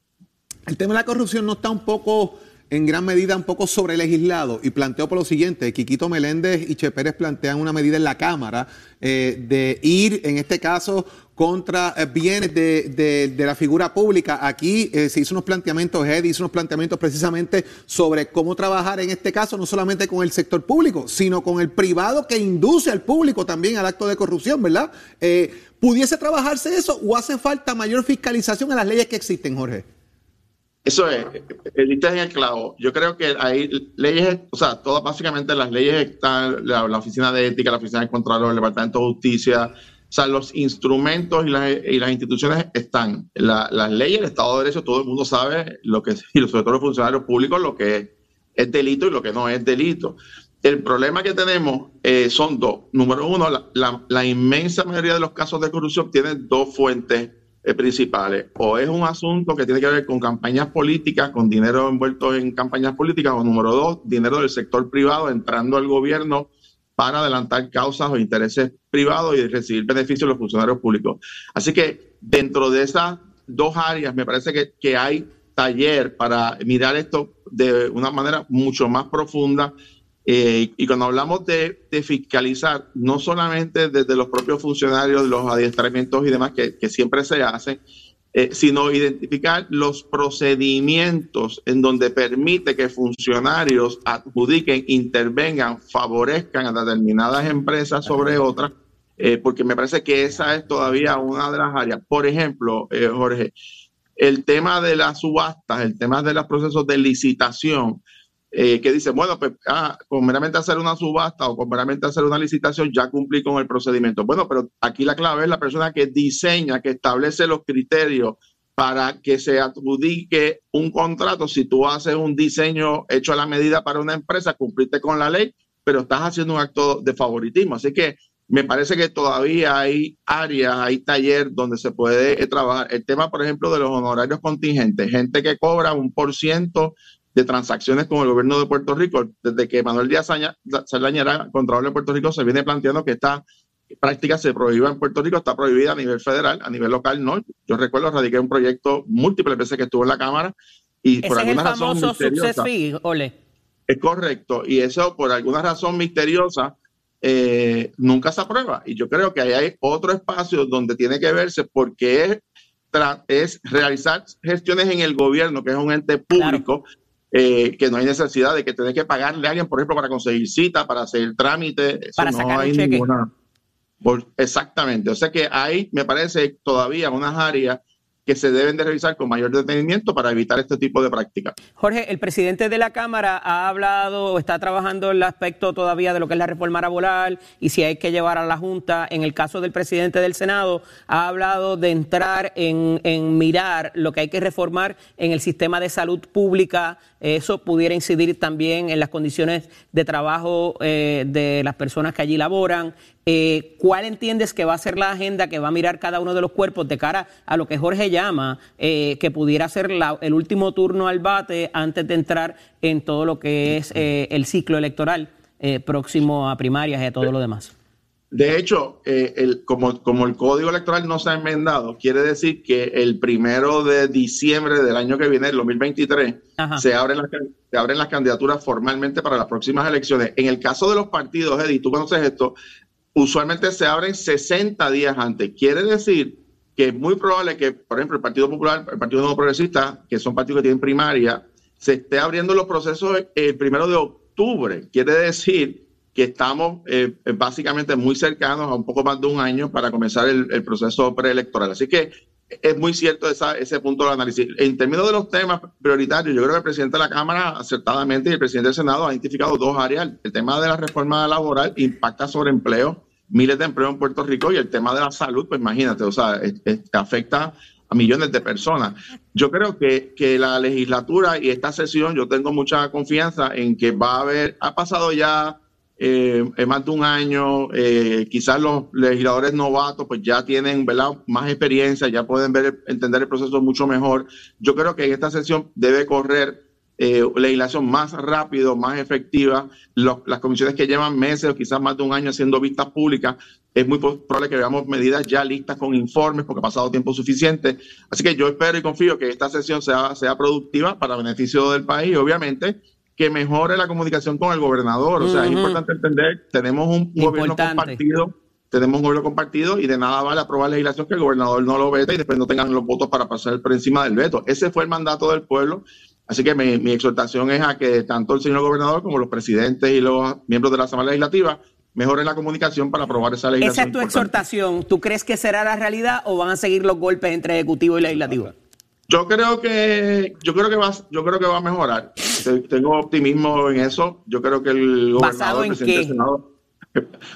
El tema de la corrupción no está un poco, en gran medida, un poco sobre legislado. Y planteo por lo siguiente, Quiquito Meléndez y Che Pérez plantean una medida en la Cámara eh, de ir, en este caso, contra eh, bienes de, de- de la figura pública. Aquí eh, se hizo unos planteamientos, Ed hizo unos planteamientos precisamente sobre cómo trabajar en este caso, no solamente con el sector público, sino con el privado que induce al público también al acto de corrupción, ¿verdad? Eh, ¿Pudiese trabajarse eso o hace falta mayor fiscalización a las leyes que existen, Jorge? Eso es, diste en el clavo. Yo creo que hay leyes, o sea, todas básicamente las leyes están, la, Oficina de Ética, la Oficina de Contralor, el Departamento de Justicia, o sea, los instrumentos y las, y las instituciones están. La- las leyes, el Estado de Derecho, todo el mundo sabe lo que, y sobre todo los funcionarios públicos, lo que es, es delito y lo que no es delito. El problema que tenemos eh, son dos. Número uno, la, la- la inmensa mayoría de los casos de corrupción tienen dos fuentes eh, principales. O es un asunto que tiene que ver con campañas políticas, con dinero envuelto en campañas políticas, o número dos, dinero del sector privado entrando al gobierno para adelantar causas o intereses privados y recibir beneficios de los funcionarios públicos. Así que dentro de esas dos áreas me parece que, que hay taller para mirar esto de una manera mucho más profunda. Eh, y cuando hablamos de, de fiscalizar, no solamente desde los propios funcionarios, los adiestramientos y demás que, que siempre se hacen, eh, sino identificar los procedimientos en donde permite que funcionarios adjudiquen, intervengan, favorezcan a determinadas empresas sobre otras, eh, porque me parece que esa es todavía una de las áreas. Por ejemplo, Jorge, el tema de las subastas, el tema de los procesos de licitación, eh, que dice, bueno, pues ah, con meramente hacer una subasta o con meramente hacer una licitación ya cumplí con el procedimiento. Bueno, pero aquí la clave es la persona que diseña, que establece los criterios para que se adjudique un contrato. Si tú haces un diseño hecho a la medida para una empresa, cumpliste con la ley, pero estás haciendo un acto de favoritismo. Así que me parece que todavía hay áreas, hay taller donde se puede trabajar. El tema, por ejemplo, de los honorarios contingentes, gente que cobra un por ciento de transacciones con el gobierno de Puerto Rico. Desde que Manuel Díaz Saldaña era Contralor de Puerto Rico, se viene planteando que esta práctica se prohíba en Puerto Rico, está prohibida a nivel federal, a nivel local no. Yo recuerdo, radiqué un proyecto múltiples veces que estuvo en la Cámara y por Ese es el alguna razón misteriosa- fee, Ole. es correcto. Y eso, por alguna razón misteriosa, eh, nunca se aprueba. Y yo creo que ahí hay otro espacio donde tiene que verse porque es, es realizar gestiones en el gobierno, que es un ente público, eh, que no hay necesidad de que tenés que pagarle a alguien, por ejemplo, para conseguir cita, para hacer trámite. Eso Para no sacar un hay cheque. ninguna- exactamente. O sea que hay, me parece, todavía unas áreas que se deben de revisar con mayor detenimiento para evitar este tipo de prácticas. Jorge, el presidente de la Cámara ha hablado, está trabajando el aspecto todavía de lo que es la reforma laboral y si hay que llevar a la Junta. En el caso del presidente del Senado, ha hablado de entrar en, en mirar lo que hay que reformar en el sistema de salud pública. Eso pudiera incidir también en las condiciones de trabajo eh, de las personas que allí laboran. Eh, ¿Cuál entiendes que va a ser la agenda que va a mirar cada uno de los cuerpos de cara a lo que Jorge llama eh, que pudiera ser la- el último turno al bate antes de entrar en todo lo que es eh, el ciclo electoral próximo a primarias y a todo lo demás? De hecho, el- como, como el código electoral no se ha enmendado, quiere decir que el primero de diciembre del año que viene, el 2023, Ajá. se abren, las, se abren las candidaturas formalmente para las próximas elecciones. En el caso de los partidos, Eddie, tú conoces esto, usualmente se abren 60 días antes. Quiere decir que es muy probable que, por ejemplo, el Partido Popular, el Partido Nuevo Progresista, que son partidos que tienen primaria, se esté abriendo los procesos el primero de octubre. Quiere decir que estamos eh, básicamente muy cercanos a un poco más de un año para comenzar el, el proceso preelectoral. Así que es muy cierto esa- ese punto del análisis. En términos de los temas prioritarios, yo creo que el presidente de la Cámara acertadamente y el presidente del Senado han identificado dos áreas. El tema de la reforma laboral impacta sobre empleo, miles de empleos en Puerto Rico y el tema de la salud, pues imagínate, o sea, es- afecta a millones de personas. Yo creo que, que la legislatura y esta sesión, yo tengo mucha confianza en que va a haber, ha pasado ya eh, más de un año, eh, quizás los legisladores novatos pues ya tienen ¿verdad? más experiencia, ya pueden ver, entender el proceso mucho mejor. Yo creo que en esta sesión debe correr eh, legislación más rápido, más efectiva. Los- las comisiones que llevan meses o quizás más de un año haciendo vistas públicas, es muy probable que veamos medidas ya listas con informes porque ha pasado tiempo suficiente. Así que yo espero y confío que esta sesión sea, sea productiva para beneficio del país obviamente que mejore la comunicación con el gobernador. O sea, es importante entender, tenemos un gobierno Importante. compartido, tenemos un gobierno compartido y de nada vale aprobar legislación que el gobernador no lo veta y después no tengan los votos para pasar por encima del veto. Ese fue el mandato del pueblo. Así que mi, mi exhortación es a que tanto el señor gobernador como los presidentes y los miembros de la Asamblea Legislativa mejoren la comunicación para aprobar esa Esa legislación. es tu importante. exhortación. ¿Tú crees que será la realidad o van a seguir los golpes entre ejecutivo y legislativo? Yo creo que yo creo que va yo creo que va a mejorar. Te- Tengo optimismo en eso. Yo creo que el ¿Basado gobernador, el presidente del Senado.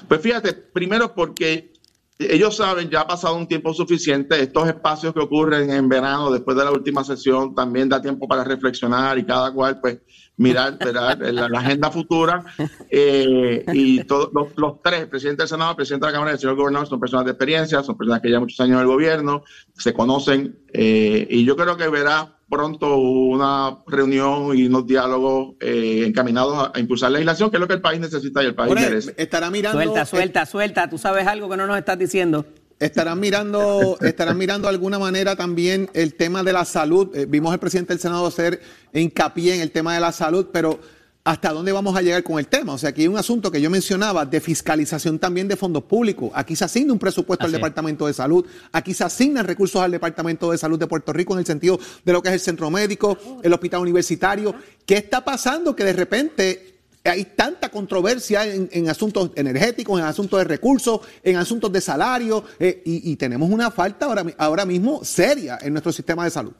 Pues fíjate, primero porque ellos saben, ya ha pasado un tiempo suficiente, estos espacios que ocurren en verano después de la última sesión también da tiempo para reflexionar y cada cual pues mirar, mirar la, la agenda futura eh, y todos los, los tres, el presidente del Senado, el presidente de la Cámara y el señor gobernador son personas de experiencia, son personas que llevan muchos años en el gobierno, se conocen eh, y yo creo que verá pronto una reunión y unos diálogos eh, encaminados a, a impulsar legislación, que es lo que el país necesita y el país merece. estará mirando. Suelta, suelta, suelta. ¿Tú sabes algo que no nos estás diciendo? Estarán mirando, estarán mirando de alguna manera también el tema de la salud. Eh, vimos al presidente del Senado hacer hincapié en el tema de la salud, pero ¿hasta dónde vamos a llegar con el tema? O sea, aquí hay un asunto que yo mencionaba de fiscalización también de fondos públicos. Aquí se asigna un presupuesto al Así. Departamento de Salud, aquí se asignan recursos al Departamento de Salud de Puerto Rico en el sentido de lo que es el centro médico, el hospital universitario. ¿Qué está pasando que de repente hay tanta controversia en, asuntos energéticos, en asuntos de recursos, en asuntos de salario, eh, y, tenemos una falta ahora, ahora mismo seria en nuestro sistema de salud.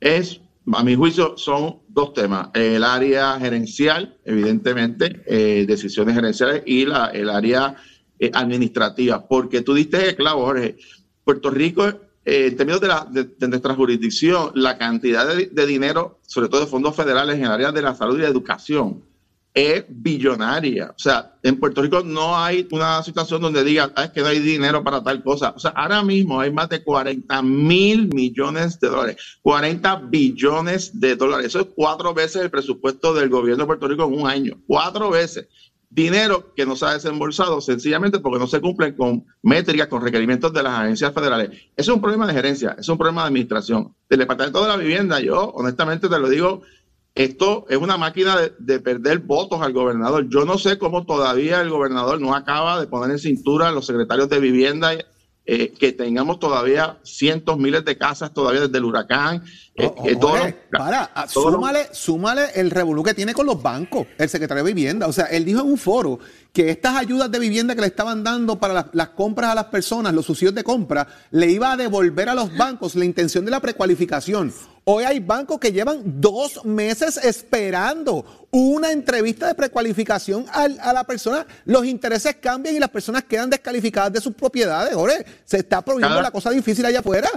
es, a mi juicio, son dos temas. El área gerencial, evidentemente, eh, decisiones gerenciales, y la, el área eh, administrativa. Porque tú diste el Jorge. Puerto Rico, eh, en términos de, la, de nuestra jurisdicción, la cantidad de, de dinero, sobre todo de fondos federales en el área de la salud y la educación, es billonaria. O sea, en Puerto Rico no hay una situación donde diga, "Ah, es que no hay dinero para tal cosa. O sea, ahora mismo hay más de 40 mil millones de dólares, 40 billones de dólares. Eso es cuatro veces el presupuesto del gobierno de Puerto Rico en un año. Cuatro veces. Dinero que no se ha desembolsado sencillamente porque no se cumplen con métricas, con requerimientos de las agencias federales. Eso es un problema de gerencia, es un problema de administración. Del Departamento de la Vivienda, yo honestamente te lo digo, esto es una máquina de, de perder votos al gobernador. Yo no sé cómo todavía el gobernador no acaba de poner en cintura a los secretarios de vivienda eh, que tengamos todavía cientos, miles de casas todavía desde el huracán. eh, Oh, todos los- para, los- súmale, súmale el revolú que tiene con los bancos, el secretario de Vivienda. O sea, él dijo en un foro que estas ayudas de vivienda que le estaban dando para las, las compras a las personas, los subsidios de compra, le iba a devolver a los bancos la intención de la precualificación. Hoy hay bancos que llevan dos meses esperando una entrevista de precualificación al- a la persona. Los intereses cambian y las personas quedan descalificadas de sus propiedades. Jorge, se está Cada- la cosa difícil allá afuera.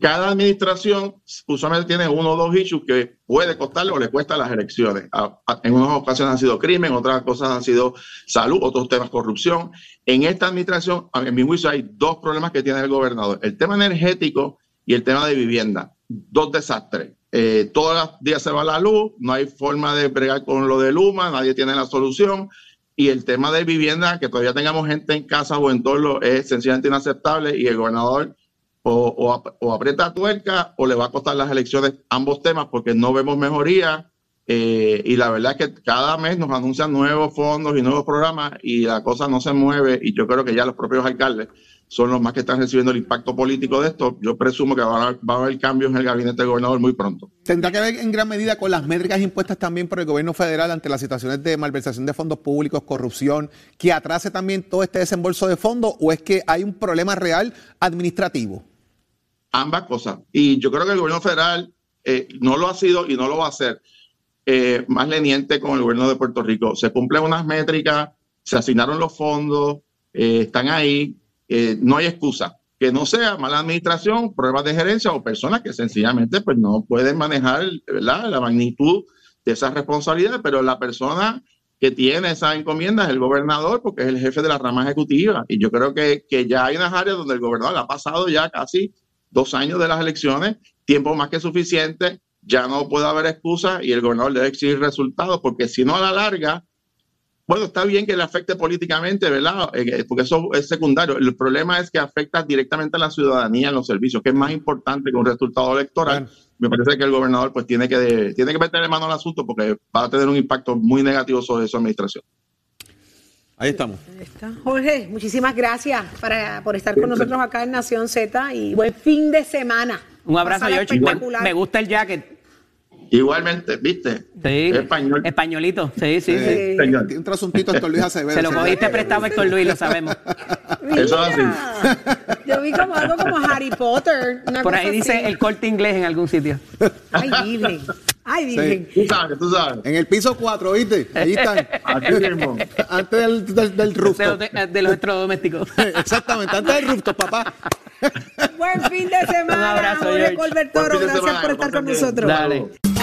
Cada administración usualmente tiene uno o dos issues que puede costarle o le cuesta las elecciones. A- a- en unas ocasiones han sido crimen, otras cosas han sido salud, otros temas corrupción. En esta administración, en mi juicio, hay dos problemas que tiene el gobernador. El tema energético y el tema de vivienda. Dos desastres. Eh, todos los días se va la luz, no hay forma de bregar con lo de Luma, nadie tiene la solución. Y el tema de vivienda, que todavía tengamos gente en casa o en torno, es sencillamente inaceptable y el gobernador o, o ap- o aprieta tuerca o le va a costar las elecciones ambos temas porque no vemos mejoría eh, y la verdad es que cada mes nos anuncian nuevos fondos y nuevos programas y la cosa no se mueve y yo creo que ya los propios alcaldes son los más que están recibiendo el impacto político de esto. Yo presumo que va a, haber- va a haber cambios en el gabinete del gobernador muy pronto. Tendrá que ver en gran medida con las métricas impuestas también por el gobierno federal ante las situaciones de malversación de fondos públicos, corrupción, que atrase también todo este desembolso de fondos, o es que hay un problema real administrativo. Ambas cosas. Y yo creo que el gobierno federal eh, no lo ha sido y no lo va a hacer eh, más leniente con el gobierno de Puerto Rico. Se cumplen unas métricas, se asignaron los fondos, eh, están ahí, no hay excusa. Que no sea mala administración, pruebas de gerencia o personas que sencillamente pues, no pueden manejar la magnitud de esas responsabilidades, pero la persona que tiene esa encomienda es el gobernador porque es el jefe de la rama ejecutiva. Y yo creo que, que ya hay unas áreas donde el gobernador ha pasado ya casi dos años de las elecciones, tiempo más que suficiente, ya no puede haber excusa y el gobernador debe exigir resultados porque si no a la larga, bueno, está bien que le afecte políticamente, ¿verdad? Eh, Porque eso es secundario. El problema es que afecta directamente a la ciudadanía en los servicios, que es más importante que un resultado electoral. Me parece que el gobernador pues tiene que, tiene que meterle mano al asunto porque va a tener un impacto muy negativo sobre su administración. Ahí estamos. Está. Jorge, muchísimas gracias para, por estar con nosotros acá en Nación Z y buen fin de semana. Un abrazo, George. espectacular. Me gusta el jacket. Igualmente, ¿viste? Sí. Español. Españolito. Sí, sí, sí. Señor. Tiene un trasuntito Héctor Luis Acevedo. Se lo Sí. cogiste prestado a Héctor Luis, lo sabemos. Eso es Mira, Yo vi como algo como Harry Potter. una Por cosa ahí dice así. el corte inglés en algún sitio. Ay, Virgen. Ay, Virgen. Tú sabes, tú sabes. En el piso 4, ¿viste? Ahí están. Aquí mismo. Antes del, del, del De los, de, los electrodomésticos. Exactamente, antes del rooftop, papá. Buen fin de semana. Un abrazo, Jorge George. Colbert Buen Toro. fin de Gracias semana, por estar con nosotros. Dale.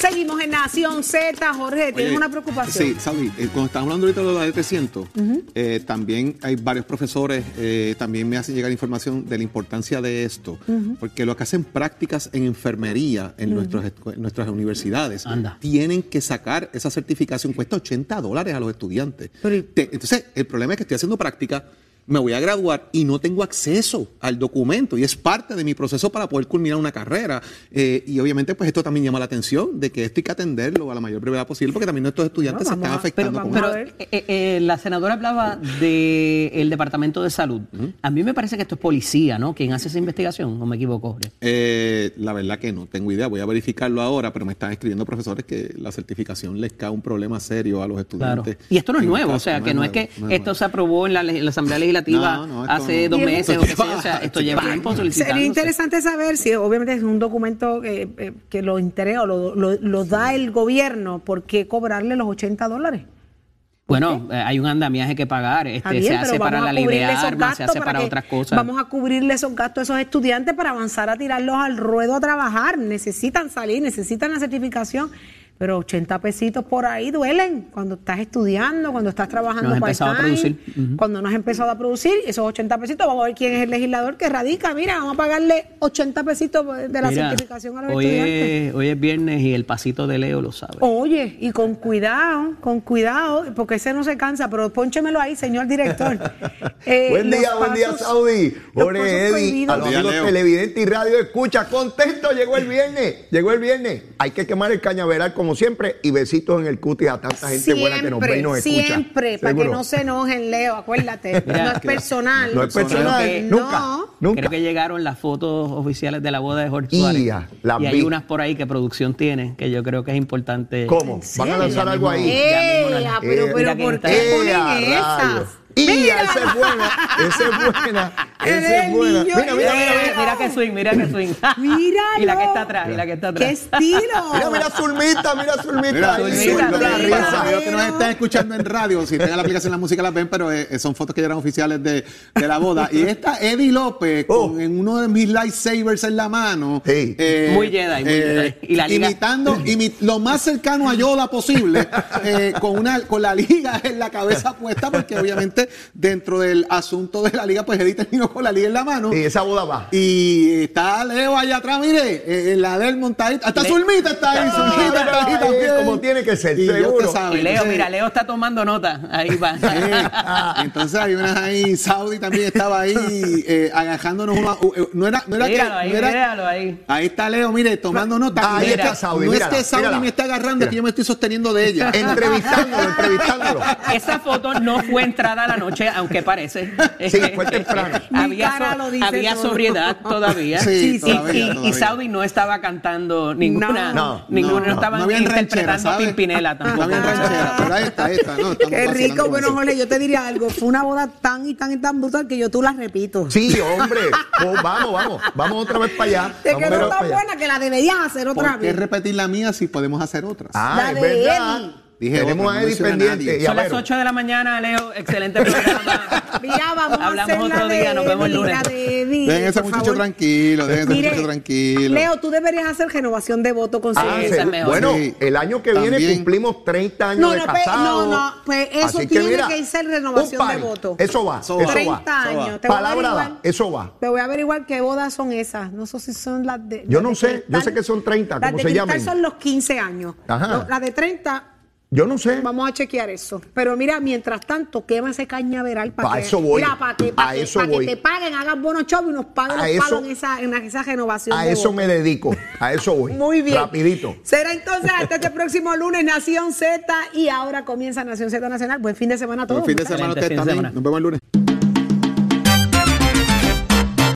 Seguimos en Nación Z. Jorge, ¿tienes Oye, una preocupación? Sí, Saudi, eh, cuando estamos hablando ahorita de la de 300, eh, también hay varios profesores, eh, también me hacen llegar información de la importancia de esto, porque lo que hacen prácticas en enfermería en, nuestros escu- en nuestras universidades, Anda. tienen que sacar esa certificación, cuesta 80 dólares a los estudiantes. Pero y- Te- entonces, el problema es que estoy haciendo práctica. Me voy a graduar y no tengo acceso al documento y es parte de mi proceso para poder culminar una carrera. Eh, y obviamente, pues esto también llama la atención de que esto hay que atenderlo a la mayor brevedad posible porque también nuestros estudiantes se están a- pero afectando Pero ver. eh, eh, eh, la senadora hablaba del Departamento de Salud. A mí me parece que esto es policía, ¿no? ¿Quién hace esa investigación? ¿O me equivoco? Eh, la verdad que no tengo idea, voy a verificarlo ahora, pero me están escribiendo profesores que la certificación les cae un problema serio a los Claro. estudiantes. Y esto no es nuevo, o sea, que no es nuevo, que no es esto nuevo. se aprobó en la, leg- en la Asamblea Legislativa No, no, esto hace no. dos meses o qué sé yo, o sea, Esto esto lleva tiempo. Sería interesante saber si obviamente es un documento que, eh, que lo entrega o lo, lo- lo da el gobierno, ¿por qué cobrarle los 80 dólares? Bueno, eh, hay un andamiaje que pagar, este, bien, se hace para la ley de armas, se hace para que- otras cosas. Vamos a cubrirle esos gastos a esos estudiantes para avanzar a tirarlos al ruedo a trabajar. Necesitan salir, necesitan la certificación. Pero 80 pesitos por ahí duelen cuando estás estudiando, cuando estás trabajando No has empezado a part-time, producir. Ujú. cuando no has empezado a producir, esos 80 pesitos, vamos a ver quién es el legislador que radica. Mira, vamos a pagarle 80 pesitos de la Mira, certificación a los hoy estudiantes. es, hoy es viernes y el pasito de Leo lo sabe. Oye, y con cuidado, con cuidado, porque ese no se cansa, pero pónchemelo ahí, señor director. Eh, buen día, buen día, pasos- Saudi. Jorge pasos Eddy, prohibidos. a los Buen día, amigos televidentes y radio escucha. Contento, llegó el viernes. Llegó el viernes. Hay que quemar el cañaveral como siempre y besitos en el cutis a tanta gente buena que nos ve y nos escucha. Siempre, para que no se enojen, Leo, acuérdate. Mira, no es personal. No es Creo personal. que- nunca. No. Nunca. Creo que llegaron las fotos oficiales de la boda de Jorge Y Suárez. ya, y hay vi. unas por ahí que producción tiene, que yo creo que es importante. ¿Cómo? ¿Van a lanzar algo ahí? Pero, eh, pero ¿por qué ahí. ponen ¡Eh, a esas? Y Mira. esa es buena, esa es buena, esa es buena. Mira, mira, mira, mira. Mira que swing, mira que swing. Míralo. y la que está atrás, y la que está atrás. ¡Qué estilo! Mira, mira, Zulmita, mira, Zulmita. Mira, Zulmita, la los risa. amigos que nos están escuchando en radio, si tengan la aplicación la música la ven, pero eh, son fotos que ya eran oficiales de, de la boda. Y esta Eddie López, Oh. con, en uno de mis lightsabers en la mano, eh, Muy Jedi, muy Jedi. Y la liga- imitando imi- lo más cercano a Yoda posible, eh, con una con la liga en la cabeza puesta, porque obviamente dentro del asunto de la liga, pues Eddie terminó con la liga en la mano. Y esa boda va. Y está Leo allá atrás, mire, en la del montadita. Hasta Le- Zulmita está ahí, Ah, Zulmita está ahí también. como tiene que ser, Y seguro. sabe, Y Leo, entonces- mira, Leo está tomando nota. Ahí va. Sí. Entonces hay unas ahí, Saudi también estaba ahí eh, agajándonos uno. a- eh, No era, no era que. Míralo ahí, no era- míralo ahí. Ahí está Leo, mire, tomando nota. Ahí Y está mira, Saudi, No mírala, es que Saudi mírala. me está agarrando, es que Mira. yo me estoy sosteniendo de ella. Entrevistándolo, entrevistándolo. Esa foto no fue entrada a la noche, aunque parece. Sí, fue temprano. Mi había, había sobriedad todavía. Sí, Y- todavía, y. Saudi no estaba cantando ninguna. No, ninguno, no, no, estaban no habían ranchera, interpretando ¿sabes? Pimpinela No tampoco. había ranchera, pero ahí está, ahí está. No, Qué rico. Bueno. Jorge, yo te diría algo. Fue una boda tan y tan y tan brutal que yo tú la repito. Sí, hombre. Pues vamos, vamos. Vamos otra vez para allá. Te quedó tan buena que la deberías hacer otra ¿Por qué vez. repetir la mía si podemos hacer otras? Ah, La es de verdad. Eddie. Dije Tenemos otra, no a Eddie a pendiente. Y a Son las Vero. 8 de la mañana, Leo. Excelente programa. Mira, vamos a Hablamos hacer la otro de día, nos vemos el lunes. de Dejen a ese muchacho favor. tranquilo, dejen a ese muchacho tranquilo. Leo, tú deberías hacer renovación de voto con Ah, Sí. Bueno, Sí. el año que viene También. cumplimos 30 años No, de no, pe- casados. no, no, pues eso Así tiene mira, que ser renovación de voto. Eso va, Eso eso va. 30 va. años. a Palabra da, eso va. Te voy a averiguar qué bodas son esas. No sé si son las de. Yo las no de sé, cristal. yo sé que son 30, Las como de se cristal llamen. son los 15 años. Ajá. No, Las de 30, Yo no sé. vamos a chequear eso. Pero mira, mientras tanto, quema ese cañaveral para Pa' que. eso voy. Mira, para que, para A que, eso para que te paguen, hagan bonos show y nos paguen A los eso- palos en esa, en esa renovación. A de eso voto. me dedico. A eso voy. Muy bien. Rapidito. Será entonces hasta este próximo lunes Nación Z y ahora comienza Nación Z Nacional. Buen fin de semana a todos. Buen fin de semana a ustedes también. semana. Nos vemos el lunes.